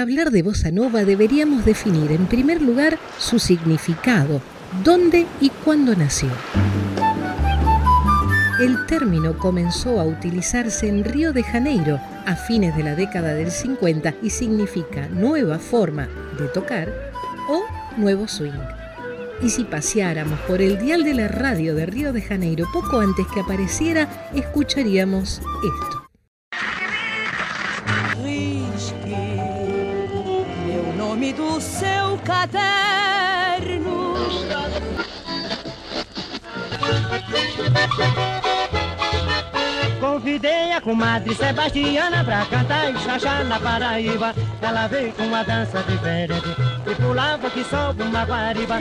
para hablar de bossa nova deberíamos definir en primer lugar su significado, dónde y cuándo nació. El término comenzó a utilizarse en Río de Janeiro a fines de la década del 50 y significa nueva forma de tocar o nuevo swing. Y si paseáramos por el dial de la radio de Río de Janeiro poco antes que apareciera, escucharíamos esto. Convidei a comadre Sebastiana pra cantar e chachar na Paraíba. Ela veio com uma dança diferente e pulava que só uma guariba.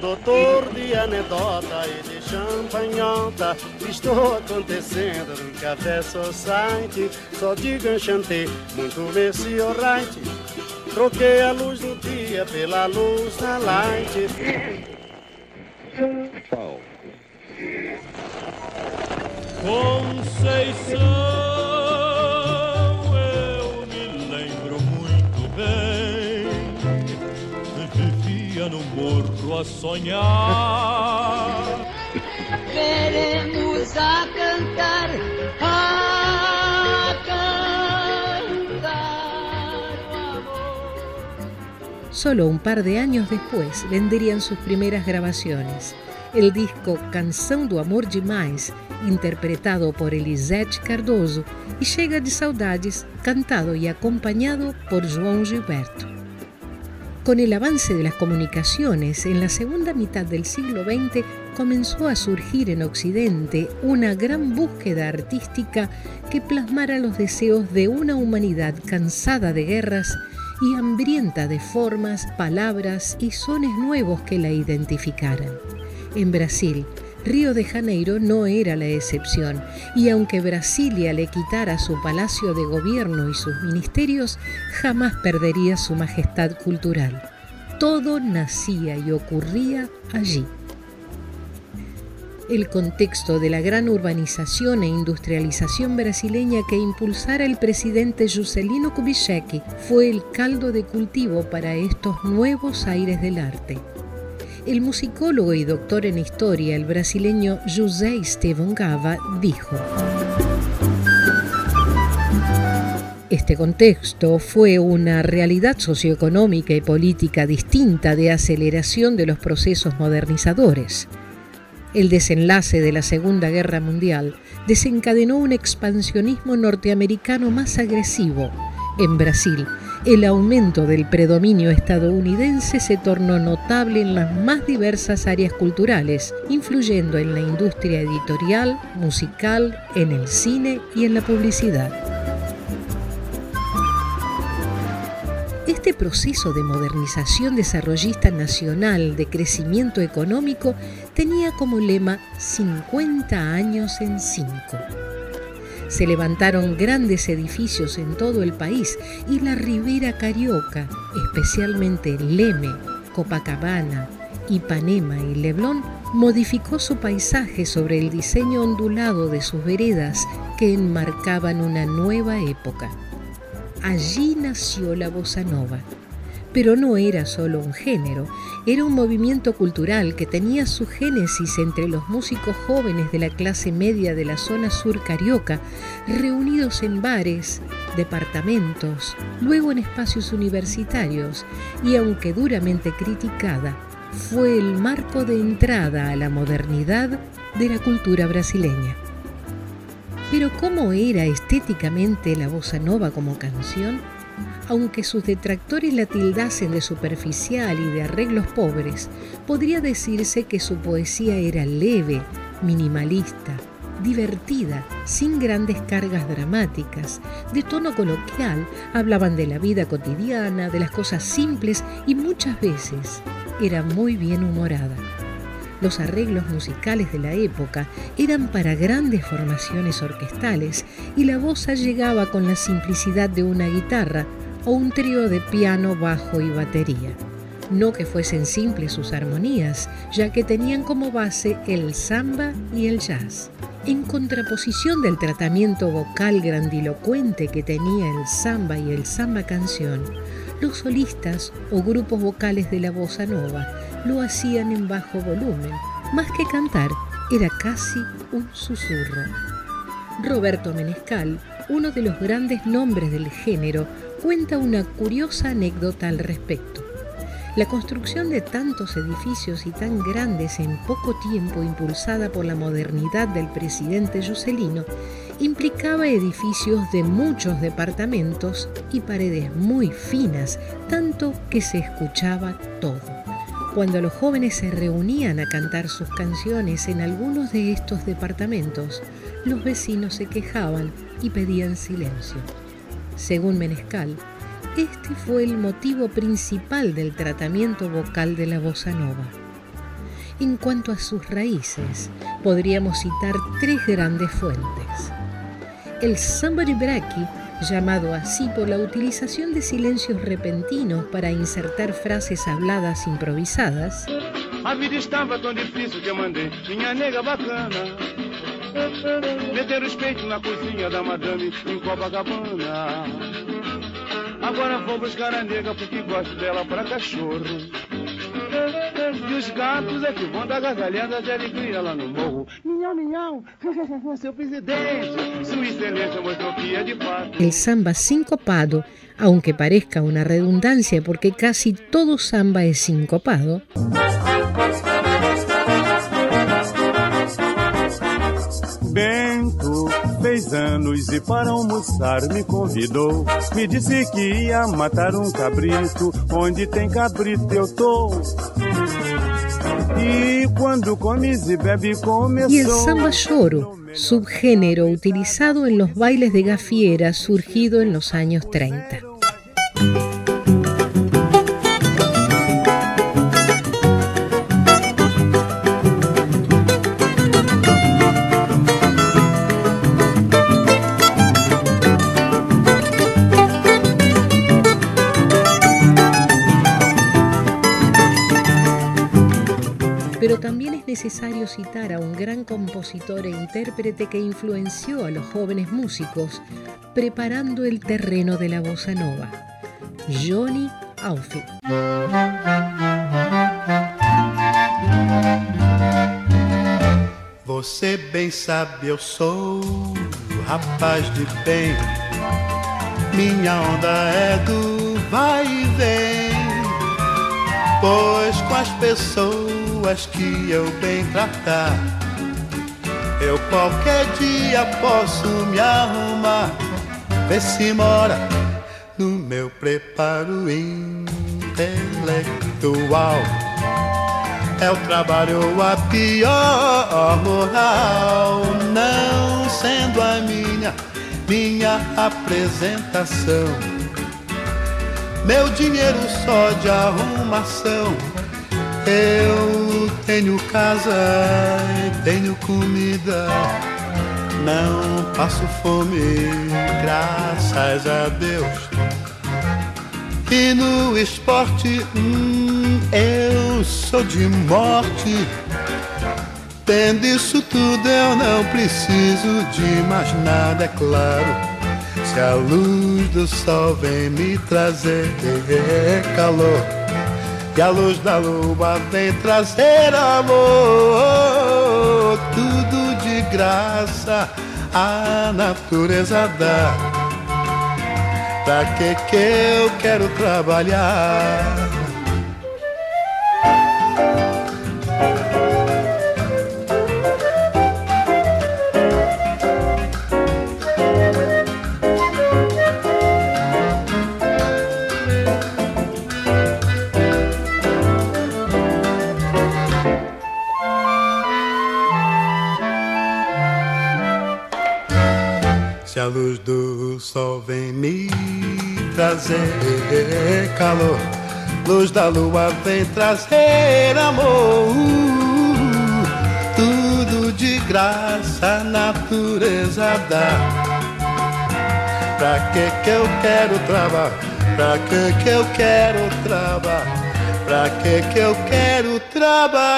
Doutor de anedota e de champanhota Estou acontecendo no Café Society. Só digo enchanté, muito merci alright. Troquei a luz do dia pela luz da light. Conceição a sonhar. Veremos a cantar, a cantar Solo un par de años después venderían sus primeras grabaciones. El disco Canção do Amor Demais, interpretado por Elisete Cardoso, y Chega de Saudades, cantado y acompañado por João Gilberto. Con el avance de las comunicaciones, en la segunda mitad del siglo XX comenzó a surgir en Occidente una gran búsqueda artística que plasmara los deseos de una humanidad cansada de guerras y hambrienta de formas, palabras y sones nuevos que la identificaran. En Brasil, Río de Janeiro no era la excepción, y aunque Brasilia le quitara su palacio de gobierno y sus ministerios, jamás perdería su majestad cultural. Todo nacía y ocurría allí. El contexto de la gran urbanización e industrialización brasileña que impulsara el presidente Juscelino Kubitschek fue el caldo de cultivo para estos nuevos aires del arte. El musicólogo y doctor en historia, el brasileño José Esteban Gava, dijo, Este contexto fue una realidad socioeconómica y política distinta de aceleración de los procesos modernizadores. El desenlace de la Segunda Guerra Mundial desencadenó un expansionismo norteamericano más agresivo. En Brasil, el aumento del predominio estadounidense se tornó notable en las más diversas áreas culturales, influyendo en la industria editorial, musical, en el cine y en la publicidad. Este proceso de modernización desarrollista nacional de crecimiento económico tenía como lema 50 años en 5. Se levantaron grandes edificios en todo el país y la ribera carioca, especialmente Leme, Copacabana, Ipanema y Leblon, modificó su paisaje sobre el diseño ondulado de sus veredas que enmarcaban una nueva época. Allí nació la bossa nova pero no era solo un género, era un movimiento cultural que tenía su génesis entre los músicos jóvenes de la clase media de la zona sur carioca, reunidos en bares, departamentos, luego en espacios universitarios, y aunque duramente criticada, fue el marco de entrada a la modernidad de la cultura brasileña. Pero ¿cómo era estéticamente la bossa nova como canción? Aunque sus detractores la tildasen de superficial y de arreglos pobres, podría decirse que su poesía era leve, minimalista, divertida, sin grandes cargas dramáticas, de tono coloquial, hablaban de la vida cotidiana, de las cosas simples y muchas veces era muy bien humorada. Los arreglos musicales de la época eran para grandes formaciones orquestales y la voz llegaba con la simplicidad de una guitarra o un trío de piano, bajo y batería. No que fuesen simples sus armonías, ya que tenían como base el samba y el jazz. En contraposición del tratamiento vocal grandilocuente que tenía el samba y el samba canción, los solistas o grupos vocales de la bossa nova lo hacían en bajo volumen, más que cantar, era casi un susurro. Roberto Menescal, uno de los grandes nombres del género, cuenta una curiosa anécdota al respecto. La construcción de tantos edificios y tan grandes en poco tiempo, impulsada por la modernidad del presidente Juscelino, implicaba edificios de muchos departamentos y paredes muy finas, tanto que se escuchaba todo. Cuando los jóvenes se reunían a cantar sus canciones en algunos de estos departamentos, los vecinos se quejaban y pedían silencio. Según Menescal, este fue el motivo principal del tratamiento vocal de la bossa nova. En cuanto a sus raíces, podríamos citar tres grandes fuentes. El samba de braki, llamado así por la utilización de silencios repentinos para insertar frases habladas improvisadas. Meter os peitos na cozinha da madame em Copacabana. Agora vou buscar a nega porque gosto dela pra cachorro. E os gatos é que vão dar gargalhada de alegria lá no morro. Minhão, minhão, seu presidente, sua excelência mostrou que é de fato. El samba sincopado, aunque parezca una redundancia porque casi todo samba es sincopado, Bento fez anos e para almoçar me convidou. Me disse que ia matar um cabrito. Onde tem cabrito eu tô. E quando comes e bebe começou. y el samba choro, subgénero utilizado en los bailes de gafiera surgido en los años 30. Necesario citar a un gran compositor e intérprete que influenció a los jóvenes músicos preparando el terreno de la bossa nova, Johnny Outfit. Você bem sabe, eu sou rapaz de bem. Minha onda é do vai e vem. Pois com as pessoas que eu bem tratar, eu qualquer dia posso me arrumar. Vê se mora no meu preparo intelectual. É o trabalho a pior moral, não sendo a minha, minha apresentação. Meu dinheiro só de arrumação. Eu tenho casa e tenho comida. Não passo fome, graças a Deus. E no esporte, hum, eu sou de morte. Tendo isso tudo, eu não preciso de mais nada, é claro. Se a luz do sol vem me trazer calor, e a luz da lua vem trazer amor, tudo de graça a natureza dá. Pra que que eu quero trabalhar? Trazer calor, luz da lua vem trazer amor. Tudo de graça a natureza dá. Pra que que eu quero trabalhar? Pra que que eu quero trabalhar? Pra que que eu quero trabalhar?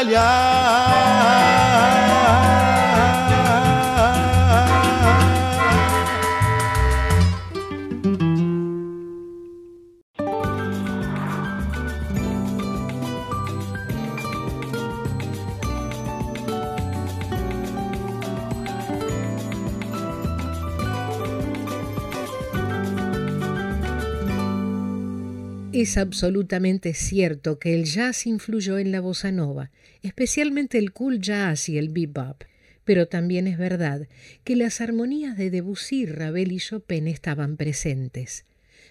Es absolutamente cierto que el jazz influyó en la bossa nova, especialmente el cool jazz y el bebop, pero también es verdad que las armonías de Debussy, Ravel y Chopin estaban presentes.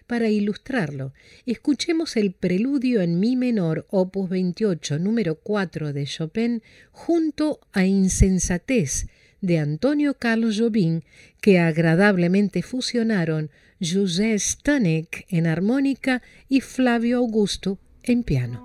Para ilustrarlo, escuchemos el preludio en mi menor, opus 28, número 4 de Chopin, junto a Insensatez de Antonio Carlos Jobim, que agradablemente fusionaron José Stanek en armónica y Flavio Augusto en piano.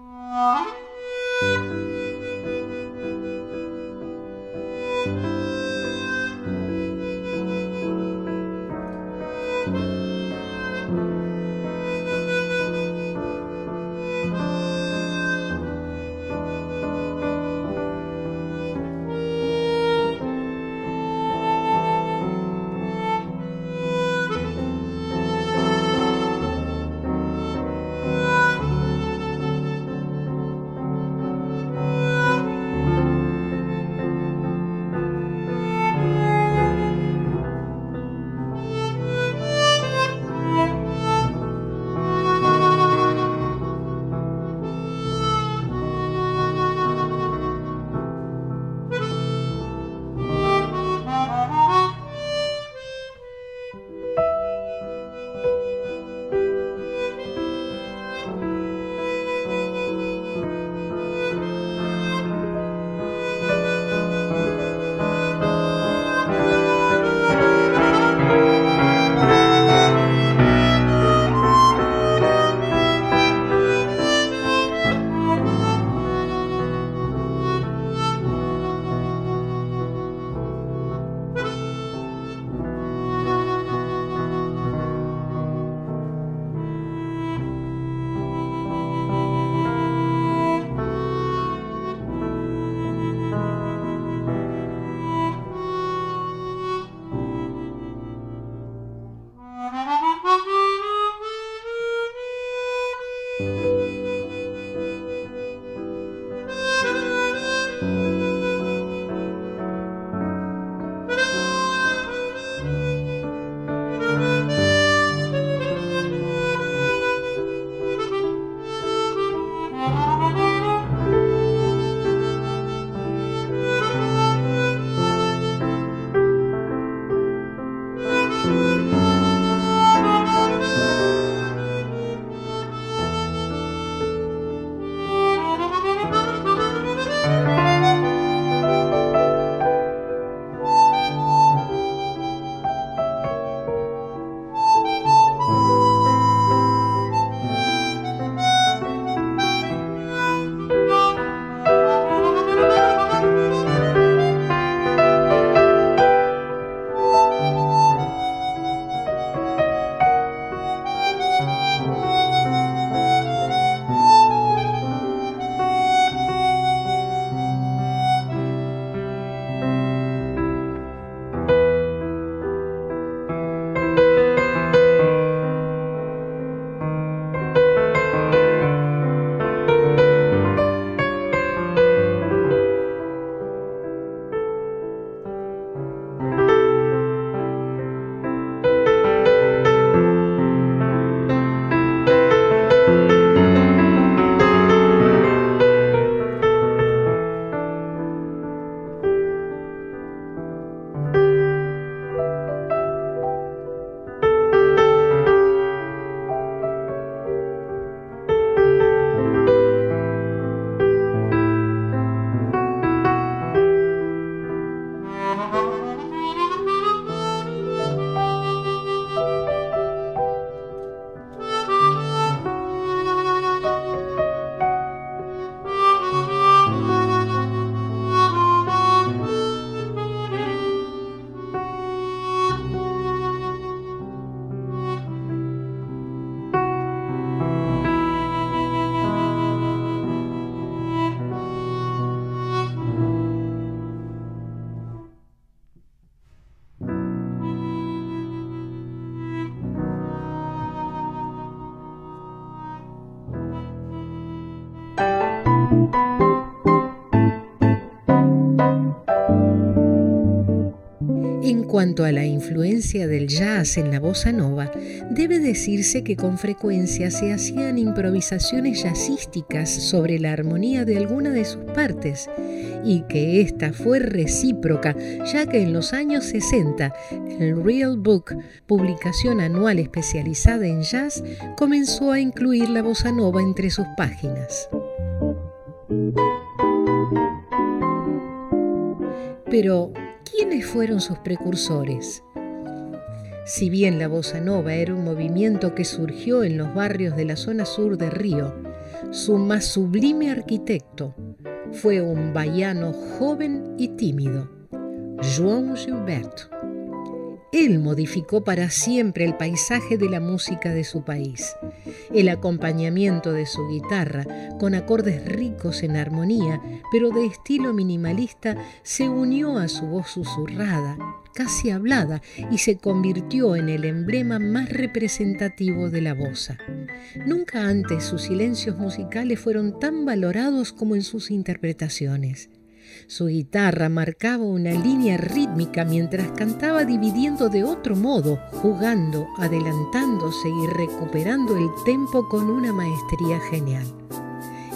Cuanto a la influencia del jazz en la bossa nova, debe decirse que con frecuencia se hacían improvisaciones jazzísticas sobre la armonía de alguna de sus partes y que esta fue recíproca, ya que en los años 60 el Real Book, publicación anual especializada en jazz, comenzó a incluir la bossa nova entre sus páginas. Pero, ¿quiénes fueron sus precursores? Si bien la bossa nova era un movimiento que surgió en los barrios de la zona sur de Río, su más sublime arquitecto fue un baiano joven y tímido, João Gilberto. Él modificó para siempre el paisaje de la música de su país. El acompañamiento de su guitarra, con acordes ricos en armonía, pero de estilo minimalista, se unió a su voz susurrada, casi hablada, y se convirtió en el emblema más representativo de la bossa. Nunca antes sus silencios musicales fueron tan valorados como en sus interpretaciones. Su guitarra marcaba una línea rítmica mientras cantaba dividiendo de otro modo, jugando, adelantándose y recuperando el tempo con una maestría genial.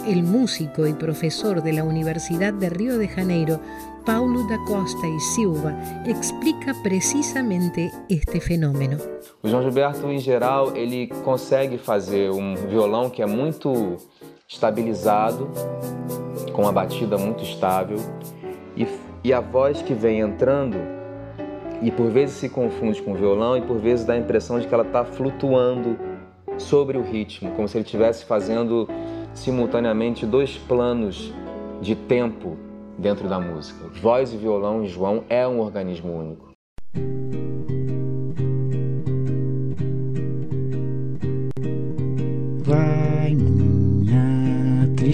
El músico y profesor de la Universidad de Río de Janeiro, Paulo da Costa y Silva, explica precisamente este fenômeno. O João Gilberto, em geral, ele consegue fazer um violão que é muito estabilizado, com uma batida muito estável, e, e a voz que vem entrando, e por vezes se confunde com o violão, e por vezes dá a impressão de que ela está flutuando sobre o ritmo, como se ele estivesse fazendo simultaneamente dois planos de tempo dentro da música. Voz e violão, João é um organismo único. Vai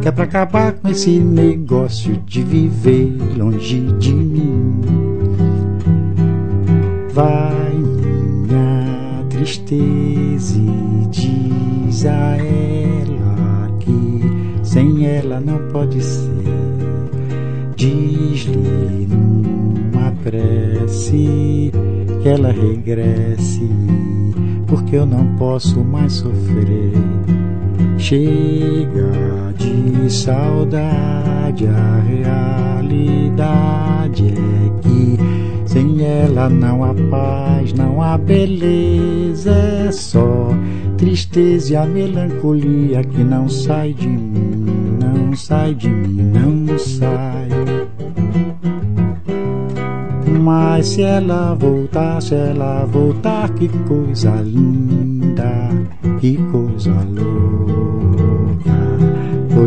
que é pra acabar com esse negócio de viver longe de mim. Vai minha tristeza e diz a ela que sem ela não pode ser. Diz-lhe numa prece que ela regresse, porque eu não posso mais sofrer. Chega de saudade, a realidade é que sem ela não há paz, não há beleza, é só tristeza e a melancolia que não sai de mim, não sai de mim, não sai. Mas se ela voltar, se ela voltar, que coisa linda, que coisa louca.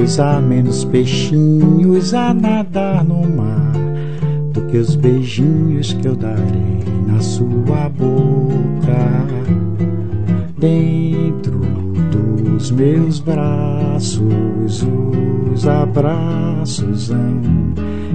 Pois há menos peixinhos a nadar no mar do que os beijinhos que eu darei na sua boca. Dentro dos meus braços, os abraços hão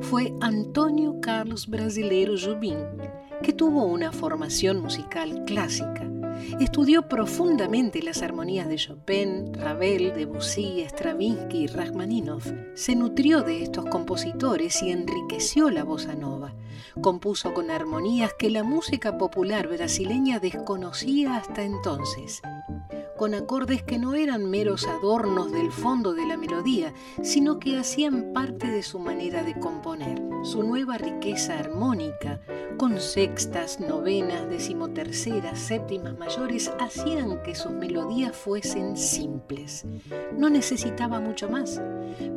Fue Antonio Carlos Brasileiro Jobim, que tuvo una formación musical clásica. Estudió profundamente las armonías de Chopin, Ravel, Debussy, Stravinsky y Rachmaninoff. Se nutrió de estos compositores y enriqueció la bossa nova. Compuso con armonías que la música popular brasileña desconocía hasta entonces con acordes que no eran meros adornos del fondo de la melodía, sino que hacían parte de su manera de componer. Su nueva riqueza armónica, con sextas, novenas, decimoterceras, séptimas mayores, hacían que sus melodías fuesen simples. No necesitaba mucho más.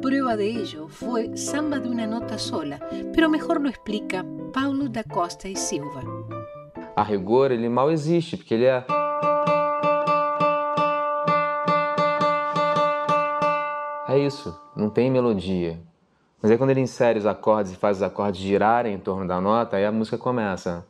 Prueba de ello fue Samba de una nota sola, pero mejor lo explica Paulo da Costa y Silva. A rigor, ele mal existe, porque ele é É isso, não tem melodia. Mas aí quando ele insere os acordes e faz os acordes girarem em torno da nota, aí a música começa.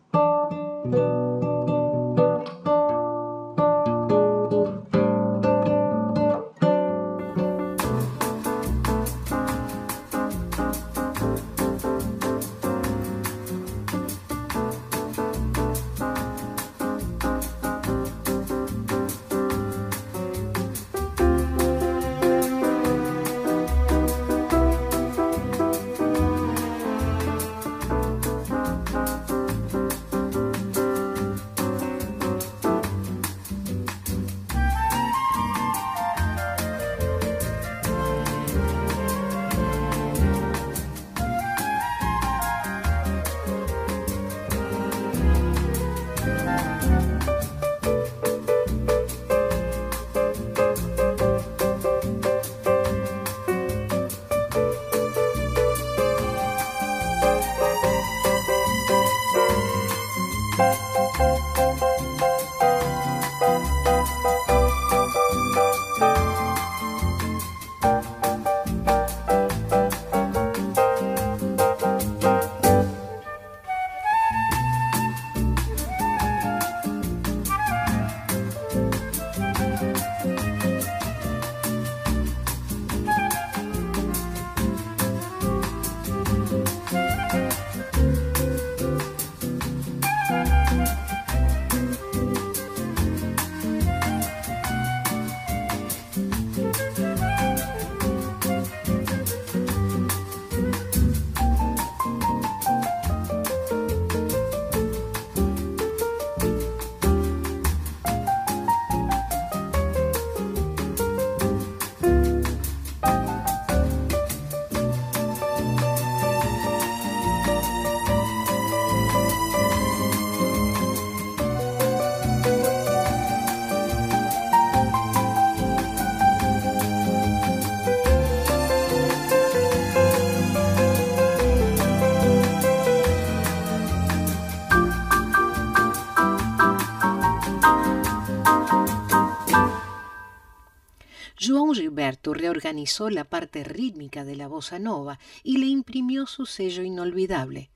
Reorganizó la parte rítmica de la bossa nova y le imprimió su sello inolvidable.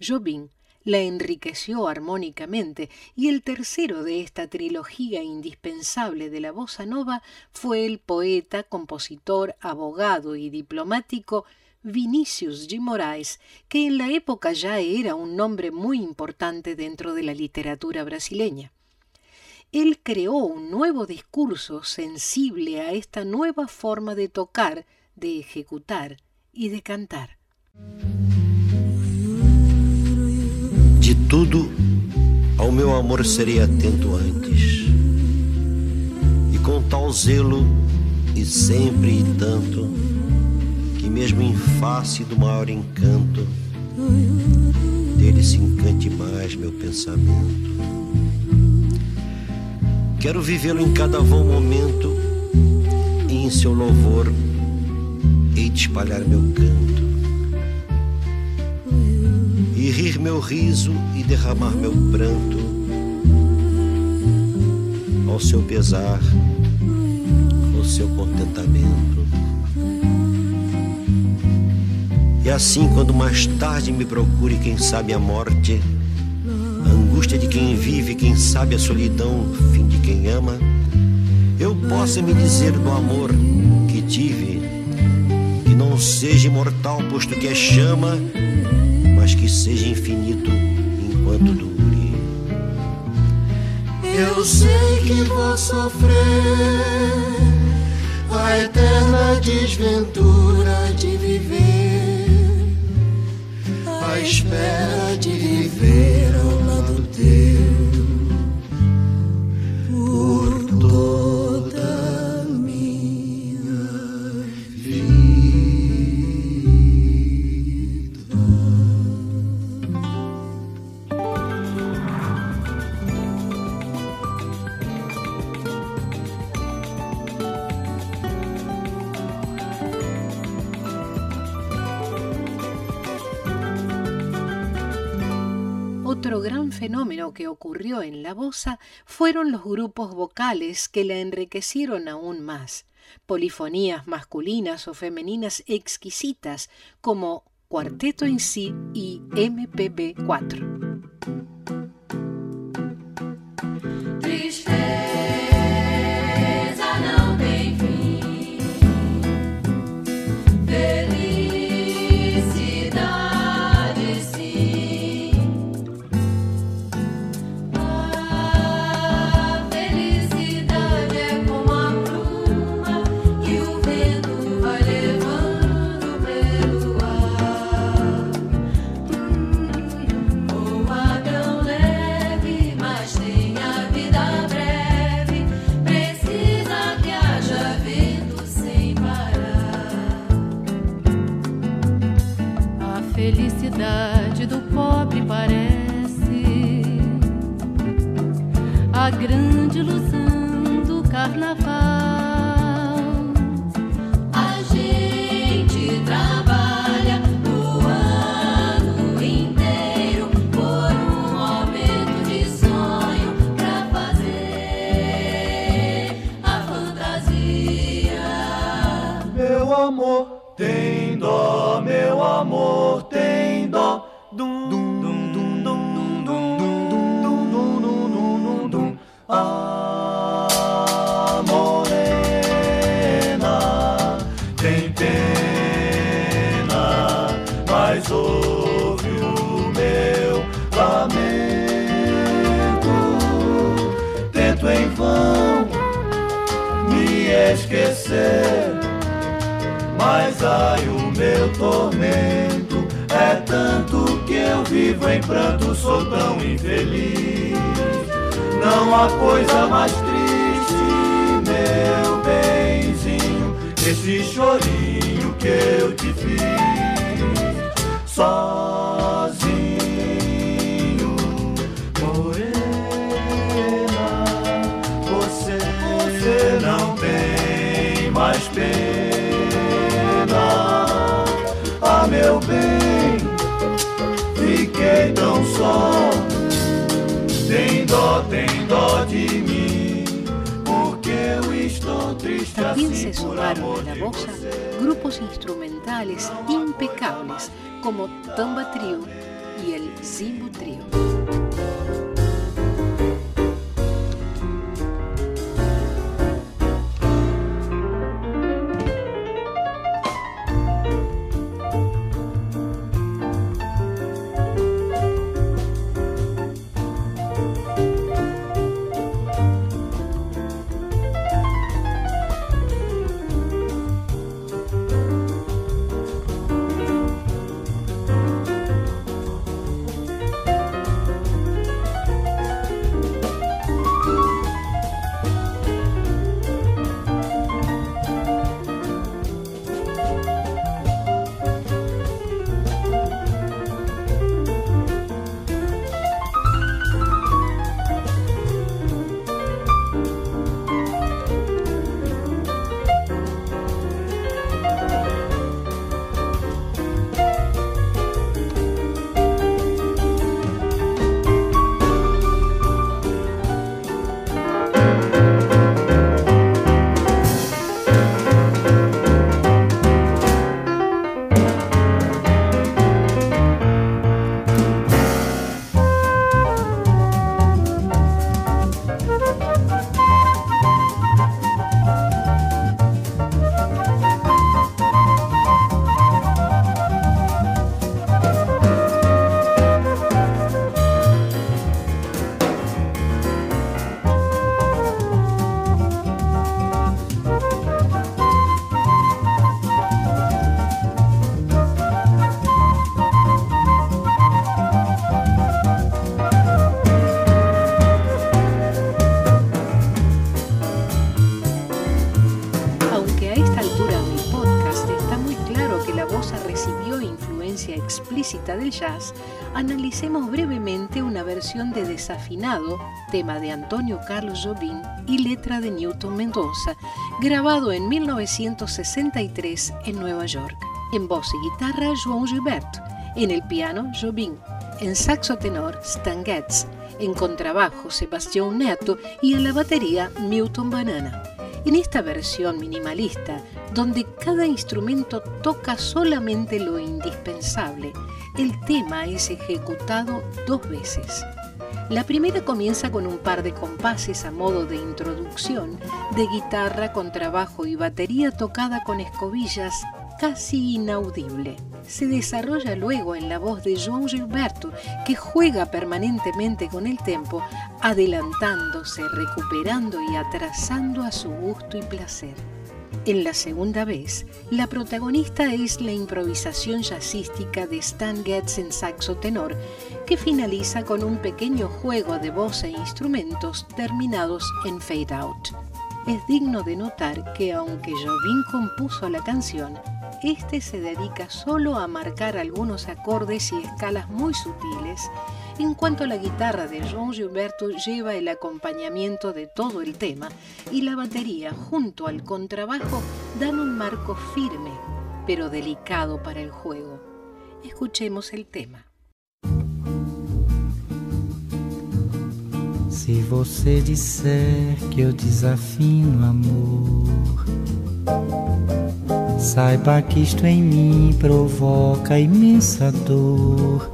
Jobim la enriqueció armónicamente y el tercero de esta trilogía indispensable de la bossa nova fue el poeta, compositor, abogado y diplomático Vinicius G. Moraes, que en la época ya era un nombre muy importante dentro de la literatura brasileña él creó un nuevo discurso sensible a esta nueva forma de tocar, de ejecutar y de cantar. De tudo ao meu amor serei atento antes, e com tal zelo e sempre e tanto, que mesmo em face do maior encanto, dele se encante mais meu pensamento Quero vivê-lo em cada vão momento e em seu louvor hei de espalhar meu canto. e rir meu riso e derramar meu pranto ao seu pesar, ao seu contentamento. E assim, quando mais tarde me procure, quem sabe a morte, a angústia de quem vive, quem sabe a solidão, quem ama, eu possa me dizer do amor que tive, que não seja imortal, posto que é chama, mas que seja infinito enquanto dure. Eu sei que vou sofrer a eterna desventura de viver, a espera de viver fenómeno que ocurrió en la bossa fueron los grupos vocales que la enriquecieron aún más, polifonías masculinas o femeninas exquisitas como Cuarteto en sí y MPB 4. Tão infeliz. Não há coisa mais triste, meu benzinho, esse chorinho que eu te fiz de mim, porque eu estou triste También assim se sumaron a la bossa grupos instrumentales impecables como Tamba Trio y el Zimbo Trio. Analicemos brevemente una versión de Desafinado, tema de Antonio Carlos Jobim y letra de Newton Mendoza, grabado en 1963 en Nueva York. En voz y guitarra, João Gilberto. En el piano, Jobim. En saxo tenor, Stan Getz. En contrabajo, Sebastián Neto. Y en la batería, Milton Banana. En esta versión minimalista, donde cada instrumento toca solamente lo indispensable, el tema es ejecutado dos veces. La primera comienza con un par de compases a modo de introducción de guitarra, contrabajo y batería tocada con escobillas casi inaudible. Se desarrolla luego en la voz de João Gilberto, que juega permanentemente con el tempo, adelantándose, recuperando y atrasando a su gusto y placer. En la segunda vez, la protagonista es la improvisación jazzística de Stan Getz en saxo tenor, que finaliza con un pequeño juego de voz e instrumentos terminados en fade out. Es digno de notar que aunque Jobim compuso la canción, este se dedica solo a marcar algunos acordes y escalas muy sutiles, en cuanto la guitarra de João Gilberto lleva el acompañamiento de todo el tema y la batería junto al contrabajo dan un marco firme, pero delicado para el juego. Escuchemos el tema. Se você disser que eu desafino amor, saiba que isto em mim provoca imensa dor.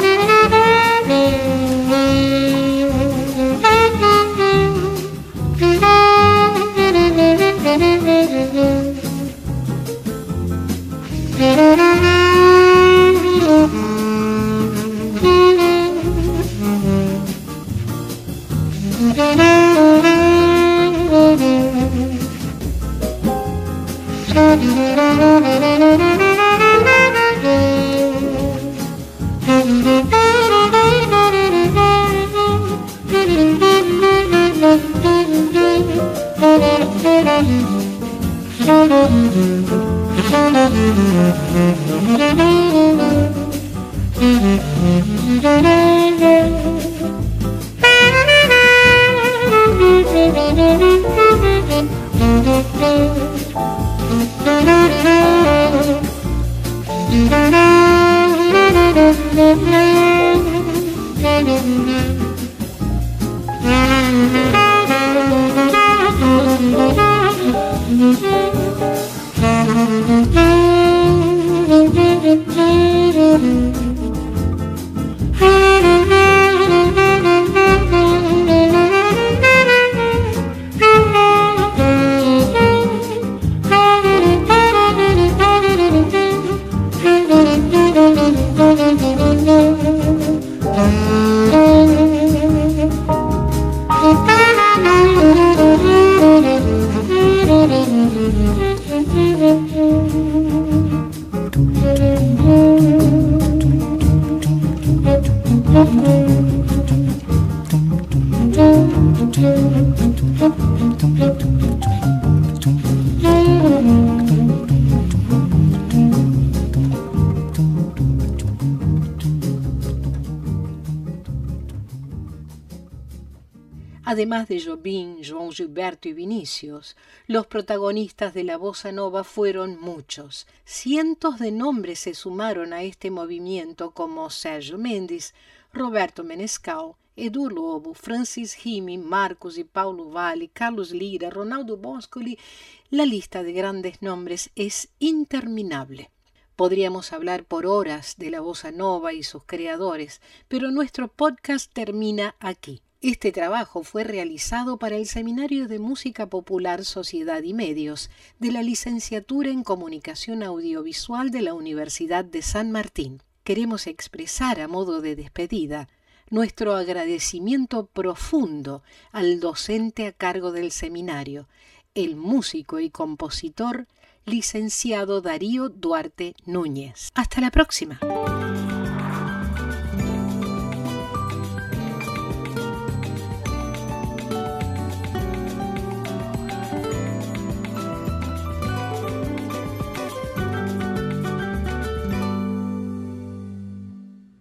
Además de Jobim, João Gilberto y Vinicius, los protagonistas de la bossa nova fueron muchos. Cientos de nombres se sumaron a este movimiento como Sérgio Mendes, Roberto Menescal, Edu Lobo, Francis Rimi, Marcos y Paulo Valle, Carlos Lira, Ronaldo Boscoli. La lista de grandes nombres es interminable. Podríamos hablar por horas de la bossa nova y sus creadores, pero nuestro podcast termina aquí. Este trabajo fue realizado para el Seminario de Música Popular, Sociedad y Medios de la Licenciatura en Comunicación Audiovisual de la Universidad de San Martín. Queremos expresar a modo de despedida nuestro agradecimiento profundo al docente a cargo del seminario, el músico y compositor licenciado Darío Duarte Núñez. Hasta la próxima.